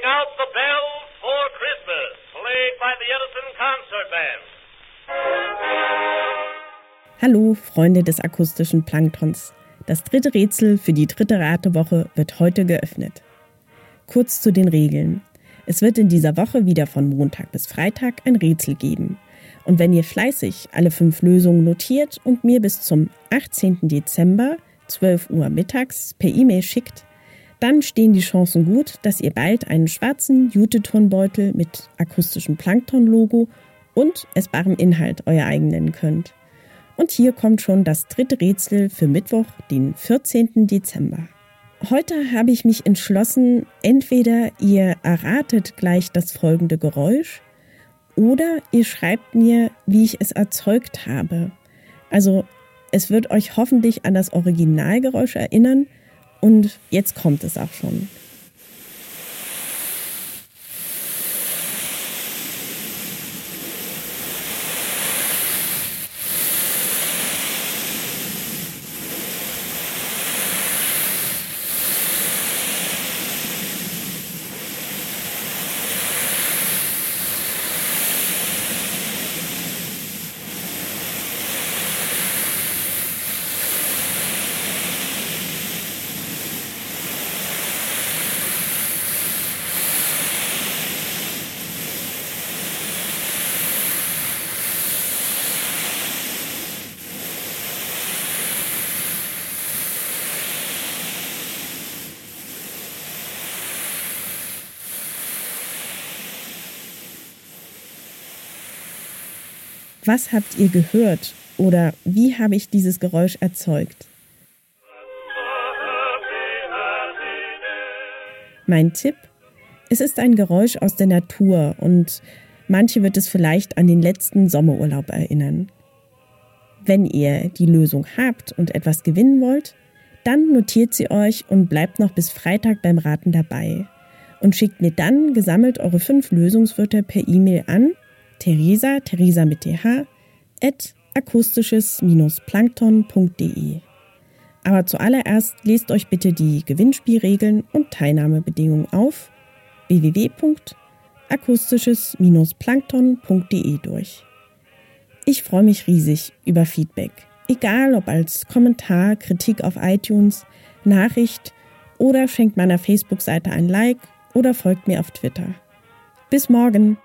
Ring out the bells for Christmas, played by the Edison Concert Band. Hallo, Freunde des akustischen Planktons. Das dritte Rätsel für die dritte Ratewoche wird heute geöffnet. Kurz zu den Regeln. Es wird in dieser Woche wieder von Montag bis Freitag ein Rätsel geben. Und wenn ihr fleißig alle fünf Lösungen notiert und mir bis zum 18. Dezember 12 Uhr mittags per E-Mail schickt, dann stehen die Chancen gut, dass ihr bald einen schwarzen Jute-Turnbeutel mit akustischem Plankton-Logo und essbarem Inhalt euer eigen nennen könnt. Und hier kommt schon das dritte Rätsel für Mittwoch, den 14. Dezember. Heute habe ich mich entschlossen, entweder ihr erratet gleich das folgende Geräusch oder ihr schreibt mir, wie ich es erzeugt habe. Also es wird euch hoffentlich an das Originalgeräusch erinnern und jetzt kommt es auch schon. Was habt ihr gehört oder wie habe ich dieses Geräusch erzeugt? Mein Tipp? Es ist ein Geräusch aus der Natur und manche wird es vielleicht an den letzten Sommerurlaub erinnern. Wenn ihr die Lösung habt und etwas gewinnen wollt, dann notiert sie euch und bleibt noch bis Freitag beim Raten dabei und schickt mir dann gesammelt eure fünf Lösungswörter per E-Mail an Theresa, Theresa mit th, at akustisches-plankton.de. Aber zuallererst lest euch bitte die Gewinnspielregeln und Teilnahmebedingungen auf www.akustisches-plankton.de durch. Ich freue mich riesig über Feedback, egal ob als Kommentar, Kritik auf iTunes, Nachricht oder schenkt meiner Facebook-Seite ein Like oder folgt mir auf Twitter. Bis morgen!